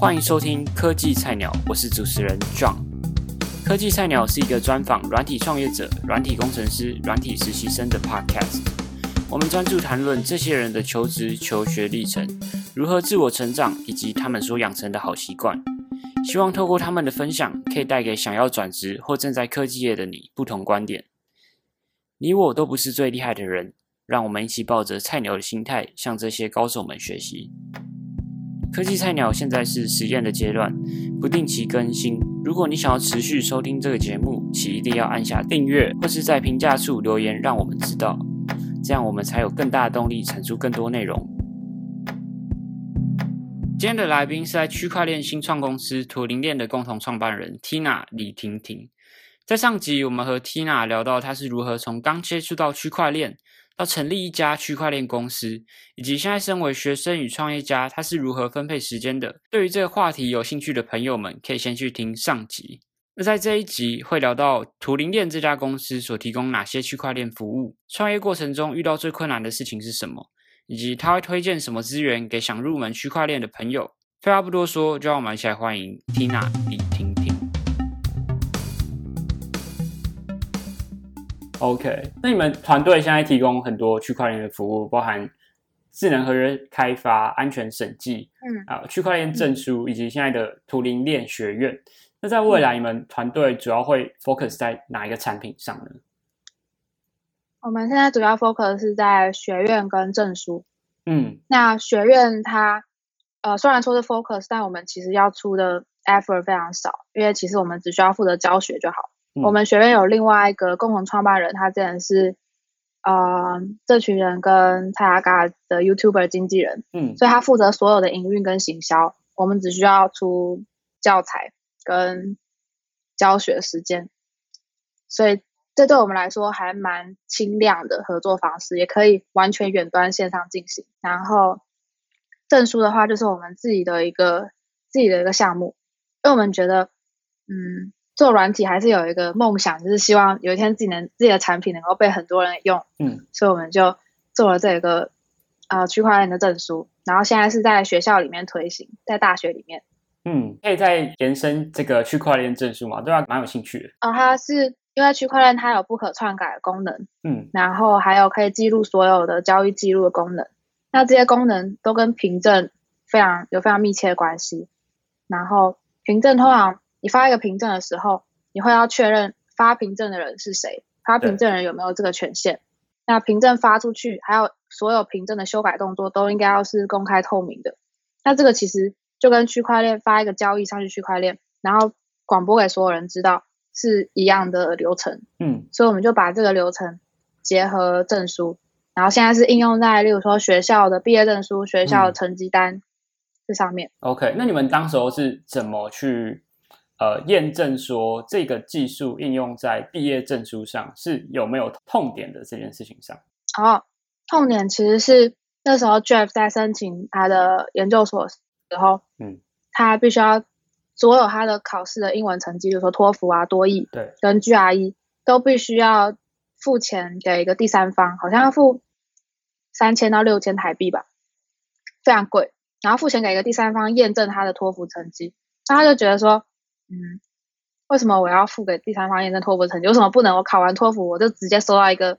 欢迎收听科技菜鸟，我是主持人 John。科技菜鸟是一个专访软体创业者、软体工程师、软体实习生的 Podcast。我们专注谈论这些人的求职、求学历程，如何自我成长，以及他们所养成的好习惯。希望透过他们的分享，可以带给想要转职或正在科技业的你不同观点。你我都不是最厉害的人，让我们一起抱着菜鸟的心态，向这些高手们学习。科技菜鸟现在是实验的阶段，不定期更新。如果你想要持续收听这个节目，请一定要按下订阅，或是在评价处留言，让我们知道，这样我们才有更大的动力产出更多内容。今天的来宾是在区块链新创公司图灵链的共同创办人 Tina 李婷婷。在上集，我们和 Tina 聊到她是如何从刚接触到区块链，要成立一家区块链公司，以及现在身为学生与创业家，他是如何分配时间的。对于这个话题有兴趣的朋友们，可以先去听上集。那在这一集会聊到图灵链这家公司所提供哪些区块链服务，创业过程中遇到最困难的事情是什么？以及他会推荐什么资源给想入门区块链的朋友？废话不多说，就让我们一起来欢迎 Tina 李 OK，那你们团队现在提供很多区块链的服务，包含智能合约开发、安全审计，嗯啊，区块链证书，以及现在的图灵链学院。那在未来，你们团队主要会 focus 在哪一个产品上呢？我们现在主要 focus 是在学院跟证书。嗯，那学院它呃虽然说是 focus，但我们其实要出的 effort 非常少，因为其实我们只需要负责教学就好。我们学院有另外一个共同创办人，他之前是呃这群人跟蔡阿嘎的 YouTuber 经纪人。嗯，所以他负责所有的营运跟行销，我们只需要出教材跟教学时间，所以。这对我们来说还蛮轻量的合作方式，也可以完全远端线上进行。然后证书的话，就是我们自己的一个自己的一个项目，因为我们觉得，嗯，做软体还是有一个梦想，就是希望有一天自己能自己的产品能够被很多人用。嗯，所以我们就做了这个啊区块链的证书，然后现在是在学校里面推行，在大学里面。嗯，可以再延伸这个区块链证书嘛？对啊，蛮有兴趣的。啊，它是。因为区块链它有不可篡改的功能，嗯，然后还有可以记录所有的交易记录的功能，那这些功能都跟凭证非常有非常密切的关系。然后凭证通常你发一个凭证的时候，你会要确认发凭证的人是谁，发凭证人有没有这个权限。那凭证发出去，还有所有凭证的修改动作都应该要是公开透明的。那这个其实就跟区块链发一个交易上去区块链，然后广播给所有人知道。是一样的流程，嗯，所以我们就把这个流程结合证书，然后现在是应用在例如说学校的毕业证书、学校成绩单这上面。OK，那你们当时候是怎么去呃验证说这个技术应用在毕业证书上是有没有痛点的这件事情上？哦，痛点其实是那时候 Jeff 在申请他的研究所时候，嗯，他必须要。所有他的考试的英文成绩，比如说托福啊、多益，对，跟 GRE 都必须要付钱给一个第三方，好像要付三千到六千台币吧，非常贵。然后付钱给一个第三方验证他的托福成绩，那他就觉得说，嗯，为什么我要付给第三方验证托福成绩？为什么不能我考完托福我就直接收到一个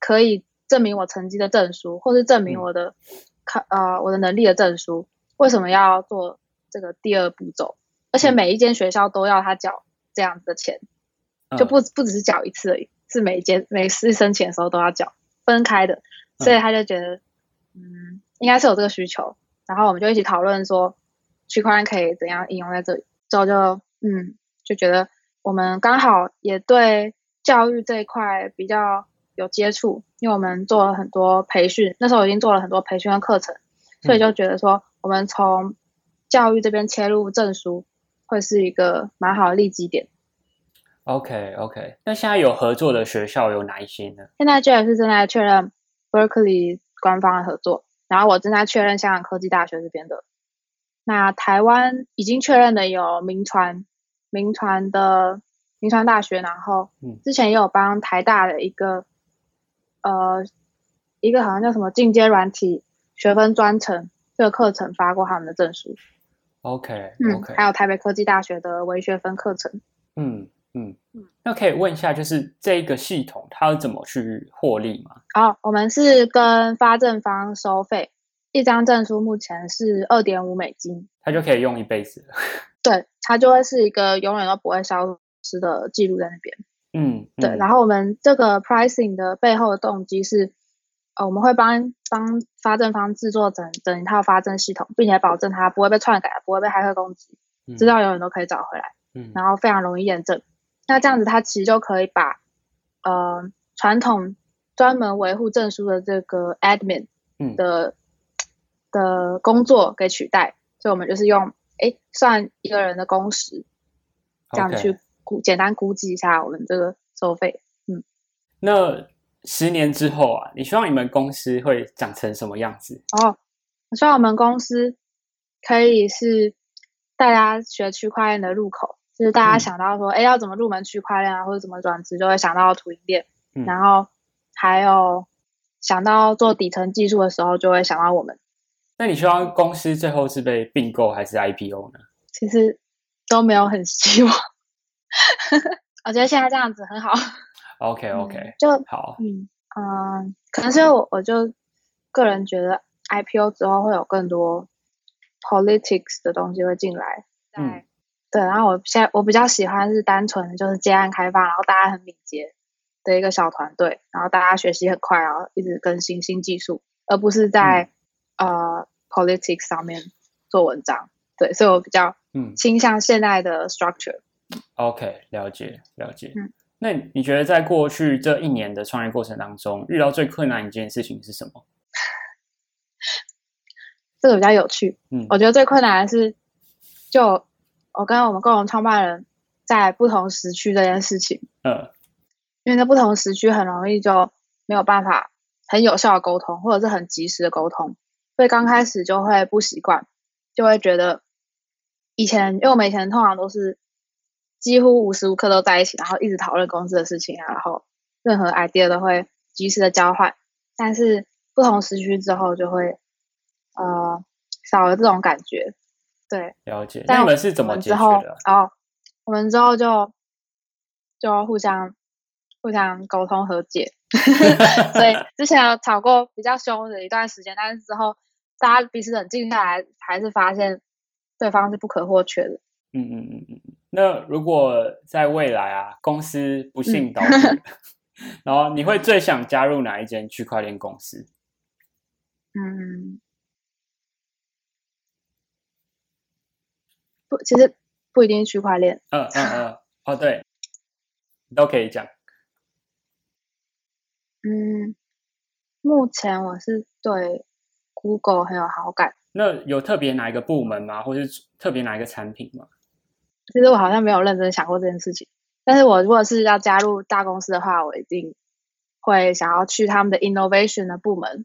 可以证明我成绩的证书，或是证明我的考呃我的能力的证书？为什么要做这个第二步骤？而且每一间学校都要他缴这样子的钱，就不不只是缴一次而已，是每一间每次申请的时候都要缴，分开的。所以他就觉得，嗯，应该是有这个需求。然后我们就一起讨论说，区块链可以怎样应用在这里。之后就，嗯，就觉得我们刚好也对教育这一块比较有接触，因为我们做了很多培训，那时候已经做了很多培训的课程，所以就觉得说，我们从教育这边切入证书。会是一个蛮好的利基点。OK OK，那现在有合作的学校有哪一些呢？现在就也是正在确认 Berkeley 官方的合作，然后我正在确认香港科技大学这边的。那台湾已经确认的有民传，民传的民传大学，然后之前也有帮台大的一个呃一个好像叫什么进阶软体学分专程这个课程发过他们的证书。OK 嗯 OK，还有台北科技大学的微学分课程。嗯嗯嗯，那可以问一下，就是这个系统它要怎么去获利吗？好，我们是跟发证方收费，一张证书目前是二点五美金，它就可以用一辈子了。对，它就会是一个永远都不会消失的记录在那边。嗯，对，嗯然后我们这个 pricing 的背后的动机是，呃，我们会帮帮发证方制作整整一套发证系统，并且保证它不会被篡改，不会被骇客攻击，嗯资料永远都可以找回来，嗯然后非常容易验证。那这样子，它其实就可以把呃传统专门维护证书的这个 admin 嗯的的工作给取代，所以我们就是用哎算一个人的工时，这样去估简单估计一下我们这个收费。嗯那十年之后啊，你希望你们公司会长成什么样子？哦，我希望我们公司可以是大家学区块链的入口，就是大家嗯想到说，哎、要怎么入门区块链啊，或者怎么转职，就会想到图灵链，嗯然后还有想到做底层技术的时候，就会想到我们。那你希望公司最后是被并购还是 IPO 呢？其实都没有很希望，我觉得现在这样子很好。OK 嗯 OK，、就好，嗯嗯，可能是我我就个人觉得 IPO 之后会有更多 politics 的东西会进来，在、嗯对，然后我现在我比较喜欢是单纯的就是接案开发，然后大家很敏捷的一个小团队，然后大家学习很快，然后一直更新新技术，而不是在、呃 politics 上面做文章。对，所以我比较嗯倾向现在的 structure。，OK，了解了解。嗯那你觉得在过去这一年的创业过程当中，遇到最困难一件事情是什么？这个比较有趣。嗯我觉得最困难的是，就我跟我们共同创办人在不同时区这件事情，嗯因为在不同时区很容易就没有办法很有效的沟通，或者是很及时的沟通，所以刚开始就会不习惯，就会觉得以前，因为我们以前通常都是几乎无时无刻都在一起，然后一直讨论公司的事情啊，然后任何 idea 都会及时的交换，但是不同时区之后就会呃少了这种感觉，对。了解。但那你们是怎么解决的？哦，我们之后就就互相互相沟通和解，所以之前有吵过比较凶的一段时间，但是之后大家彼此冷静下来，还是发现对方是不可或缺的。嗯嗯嗯嗯。那如果在未来啊，公司不幸嗯倒闭，然后你会最想加入哪一间区块链公司？嗯，不，其实不一定是区块链，嗯嗯嗯，哦对，都可以讲。嗯，目前我是对 Google 很有好感。那有特别哪一个部门吗？或是特别哪一个产品吗？其实我好像没有认真想过这件事情，但是我如果是要加入大公司的话，我一定会想要去他们的 innovation 的部门。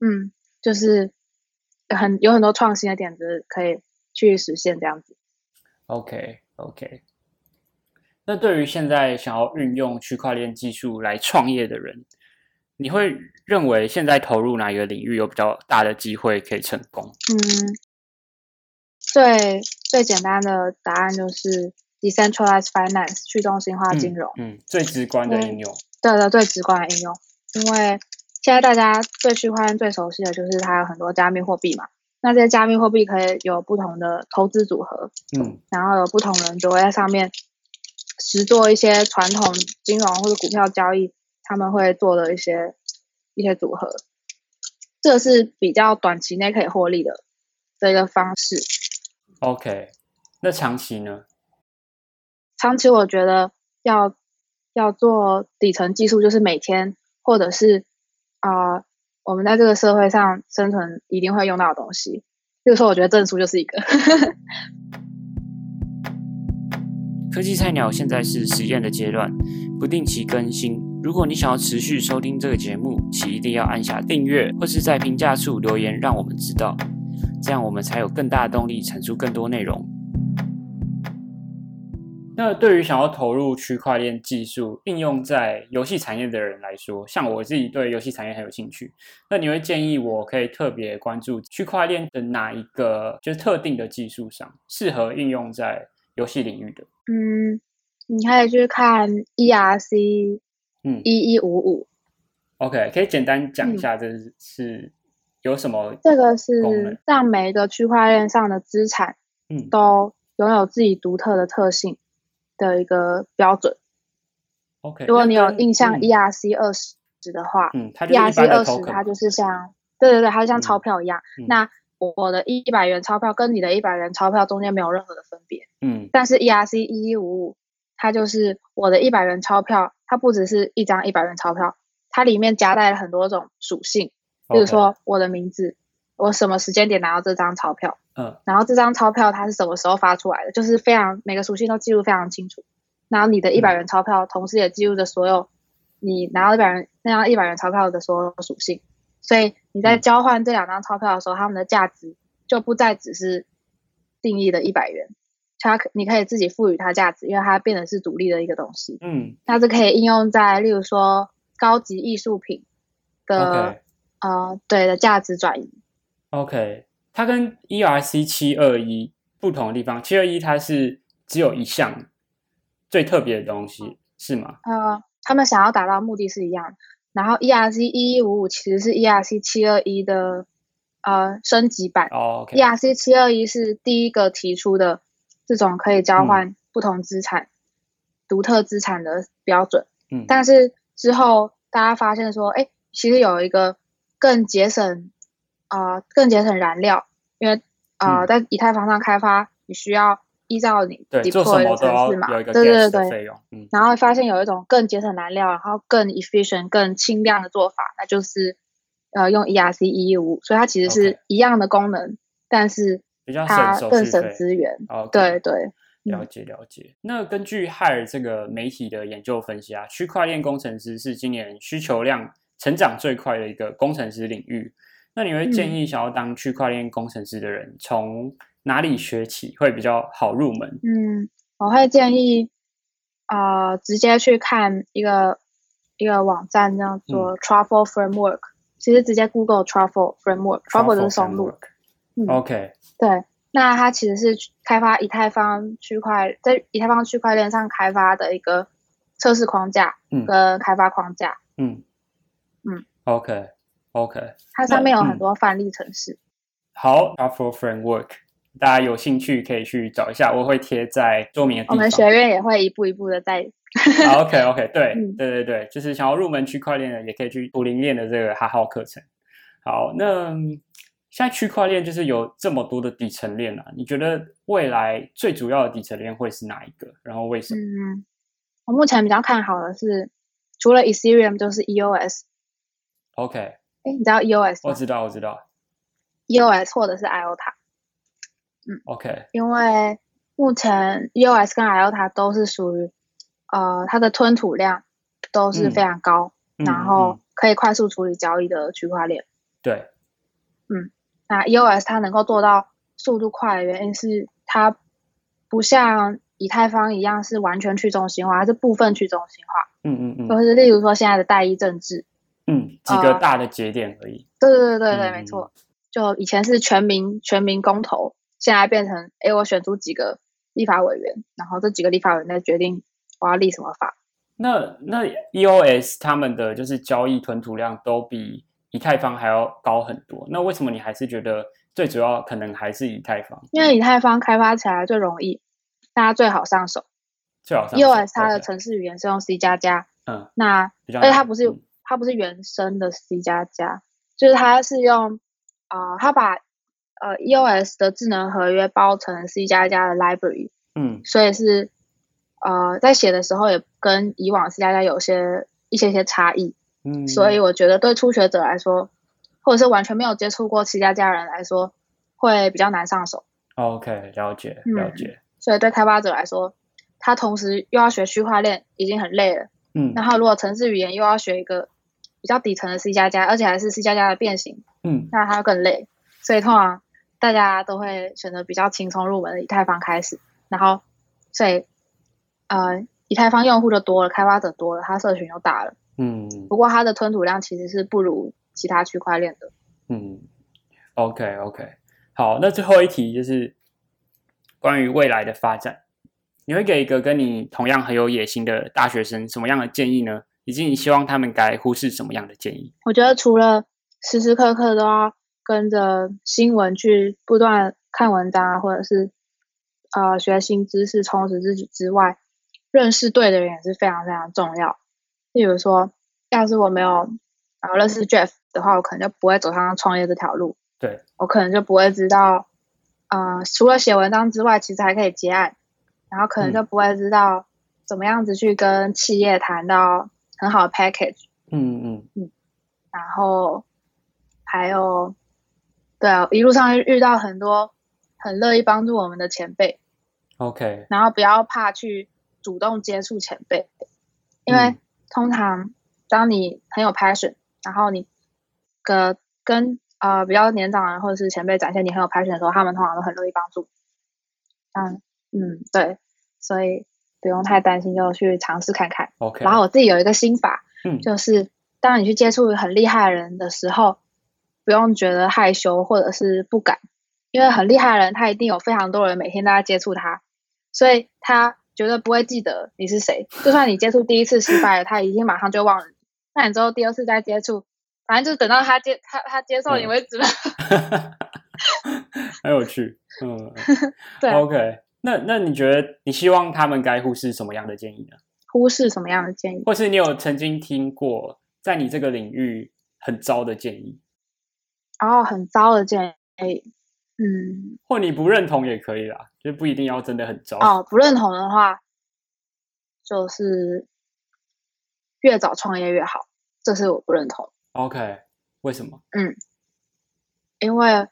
嗯，就是很有很多创新的点子可以去实现这样子。OK OK。那对于现在想要运用区块链技术来创业的人，你会认为现在投入哪一个领域有比较大的机会可以成功？嗯，最最简单的答案就是 decentralized finance 去中心化金融。嗯，最直观的应用。对的，最直观的应用，因为现在大家对区块链最熟悉的就是它有很多加密货币嘛。那这些加密货币可以有不同的投资组合，嗯然后有不同人就会在上面实做一些传统金融或者股票交易，他们会做的一些一些组合，这是比较短期内可以获利的的一个方式。，OK。那长期呢？长期我觉得要要做底层技术，就是每天或者是啊、呃我们在这个社会上生存一定会用到的东西。比如说，我觉得证书就是一个。科技菜鸟现在是实验的阶段，不定期更新。如果你想要持续收听这个节目，请一定要按下订阅，或是在评价处留言，让我们知道，这样我们才有更大的动力产出更多内容。那对于想要投入区块链技术应用在游戏产业的人来说，像我自己对游戏产业很有兴趣，那你会建议我可以特别关注区块链的哪一个就是特定的技术上，适合应用在游戏领域的？嗯，你可以去看 ERC，嗯。一一五五，，OK，可以简单讲一下这是有什么？这个是让每一个区块链上的资产嗯。都拥有自己独特的特性的一个标准。，OK，如果你有印象嗯。ERC 二十的话嗯，它就是，ERC 的二十它就是像，对对对，它就像嗯。钞票一样。嗯。那我我的一百元钞票跟你的一百元钞票中间没有任何的分别，嗯。但是 ERC 一一五五，它就是我的一百元钞票，它不只是一张一百元钞票，它里面夹带了很多种属性，比如说我的名字，我什么时间点拿到这张钞票，嗯。然后这张钞票它是什么时候发出来的，就是非常每个属性都记录非常清楚。然后你的一百元钞票同时也记录着所有你拿到一百元那张一百元钞票的所有属性，所以你在嗯交换这两张钞票的时候，它们的价值就不再只是定义的一百元，它可你可以自己赋予它价值，因为它变得是独立的一个东西。嗯它是可以应用在例如说高级艺术品的呃对的价值转移。OK，它跟 ERC 七二一不同的地方，七二一它是只有一项最特别的东西，是吗？呃，他们想要达到目的是一样的。然后 ERC 一一五五其实是 ERC 七二一的呃升级版。哦，OK，ERC 七二一是第一个提出的这种可以交嗯换不同资产、独特资产的标准。嗯，但是之后大家发现说，哎，其实有一个更节省啊、呃更节省燃料，因为呃、嗯在以太坊上开发，你需要依照你对，做什 deploy 的么都要城市嘛，有一个对对对，费用，嗯然后发现有一种更节省燃料，然后更 efficient、更轻量的做法，那就是呃用 ERC 一一五，所以它其实是一样的功能，但是它更省。资源。OK，对对，了解了解。那根据 Hire 这个媒体的研究分析啊，区块链工程师是今年需求量成长最快的一个工程师领域。那你会建嗯议想要当区块链工程师的人从哪里学起会比较好入门？嗯，我会建议呃直接去看一个一个网站叫嗯。做 Truffle Framework，、其实直接 Google Truffle Framework，Truffle 就是松露。嗯。OK，对，那它其实是开发以太坊区块在以太坊区块链上开发的一个测试框架嗯。跟开发框架，嗯。嗯，OK OK，它上面有嗯。很多范例程式。好，Truffle Framework，大家有兴趣可以去找一下，我会贴在说明的地方。我们学院也会一步一步的在，好 OK OK，对、嗯对对对，就是想要入门区块链的，也可以去图灵链的这个哈号课程。好，那嗯现在区块链就是有这么多的底层链啊，你觉得未来最主要的底层链会是哪一个？然后为什么？嗯，我目前比较看好的是，除了 Ethereum 就是 EOS，OK，哎，你知道 EOS 吗我知道我知道。？EOS 或者是 IOTA，OK，因为目前 EOS 跟 IOTA 都是属于，呃，它的吞吐量都是嗯。非常高，嗯然后嗯。可以快速处理交易的区块链。对，嗯那 EOS 它能够做到速度快的原因是它不像以太坊一样是完全去中心化，它是部分去中心化，嗯嗯嗯。就是例如说现在的代议政治，嗯，几个呃大的节点而已。对对对对对，嗯。没错。就以前是全民全民公投，现在变成哎，我选出几个立法委员，然后这几个立法委员再决定我要立什么法。那那 EOS 他们的就是交易吞吐量都比以太坊还要高很多，那为什么你还是觉得最主要可能还是以太坊因为以太坊开发起来最容易，大家最好上手。最好上手 EOS 它的程式语言是用 C 加加，嗯那而且它不是、嗯它不是原生的 C 加加，就是它是用啊、呃它把呃 EOS 的智能合约包成 C 加加的 library，嗯所以是呃在写的时候也跟以往 C 加加有些一些些差异，嗯，所以我觉得对初学者来说，或者是完全没有接触过 C 加加的人来说，会比较难上手。OK 了解嗯了解，所以对开发者来说，他同时又要学区块链，已经很累了。嗯然后如果程式语言又要学一个比较底层的 C 加加，而且还是 C 加加的变形，嗯那他就更累。所以通常大家都会选择比较轻松入门的以太坊开始，然后所以呃，以太坊用户就多了，开发者多了，它社群又大了。嗯不过它的吞吐量其实是不如其他区块链的。嗯，OK OK，好，那最后一题就是关于未来的发展，你会给一个跟你同样很有野心的大学生什么样的建议呢？以及你希望他们该忽视什么样的建议？我觉得除了时时刻刻都要跟着新闻去不断看文章啊，或者是呃学新知识充实自己之外，认识对的人也是非常非常重要。例如说，要是我没有然后认识 Jeff 的话，我可能就不会走上创业这条路，对，我可能就不会知道，呃，除了写文章之外，其实还可以接案，然后可能就不会知道怎么样子去跟企业谈到很好的 package。嗯嗯嗯然后还有，对啊，一路上遇到很多很乐意帮助我们的前辈，，OK，然后不要怕去主动接触前辈，因为嗯通常当你很有 passion，然后你跟跟呃比较年长的人或者是前辈展现你很有 passion 的时候，他们通常都很乐意帮助。嗯嗯，对，所以不用太担心，就去尝试看看。OK，然后我自己有一个心法，嗯就是当你去接触很厉害的人的时候，不用觉得害羞或者是不敢，因为很厉害的人他一定有非常多人每天都在接触他，所以他绝对不会记得你是谁。就算你接触第一次失败了，他一定马上就忘了你。那你之后第二次再接触，反正就是等到他接他他接受你嗯为止了。很有趣，嗯 对啊，，OK，那那你觉得你希望他们该忽视什么样的建议呢？忽视什么样的建议？或是你有曾经听过在你这个领域很糟的建议，然后很糟的建议，嗯，或你不认同也可以啦，就不一定要真的很糟。哦，不认同的话，就是越早创业越好，这是我不认同，OK，为什么？嗯因为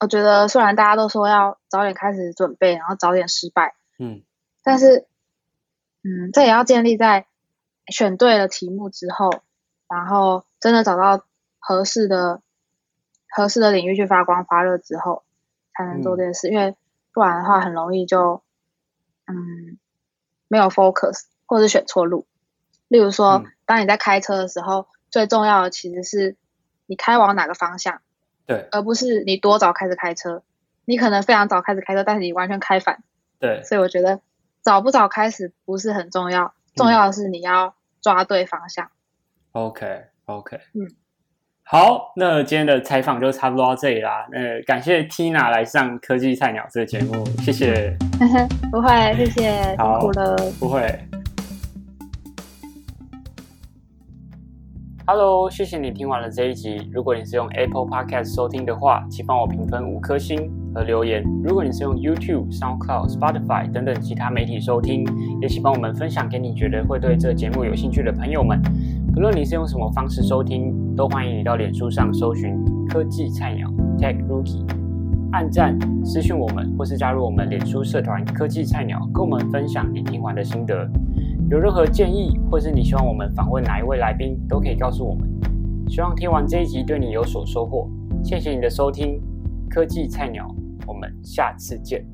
我觉得虽然大家都说要早点开始准备，然后早点失败，嗯但是，嗯，这也要建立在选对了题目之后，然后真的找到合适的合适的领域去发光发热之后，才能做这件事。因为不然的话，很容易就嗯没有 focus，或者是选错路。例如说，嗯当你在开车的时候，最重要的其实是你开往哪个方向，对而不是你多早开始开车。你可能非常早开始开车，但是你完全开反。对，所以我觉得早不早开始不是很重要，重要的是你要抓对方向。OK OK，嗯，好，那今天的采访就差不多到这里啦。呃，感谢 Tina 来上科技菜鸟这个节目，谢谢。不会，谢谢，辛苦了。不会。Hello，谢谢你听完了这一集。如果你是用 Apple Podcast 收听的话，请帮我评分五颗星和留言。如果你是用 YouTube、SoundCloud、Spotify 等等其他媒体收听，也请帮我们分享给你觉得会对这节目有兴趣的朋友们。不论你是用什么方式收听，都欢迎你到脸书上搜寻“科技菜鸟 Tech Rookie”，按赞、私讯我们，或是加入我们脸书社团“科技菜鸟”，跟我们分享你听完的心得。有任何建议，或是你希望我们访问哪一位来宾，都可以告诉我们。希望听完这一集对你有所收获。谢谢你的收听，科技菜鸟，我们下次见。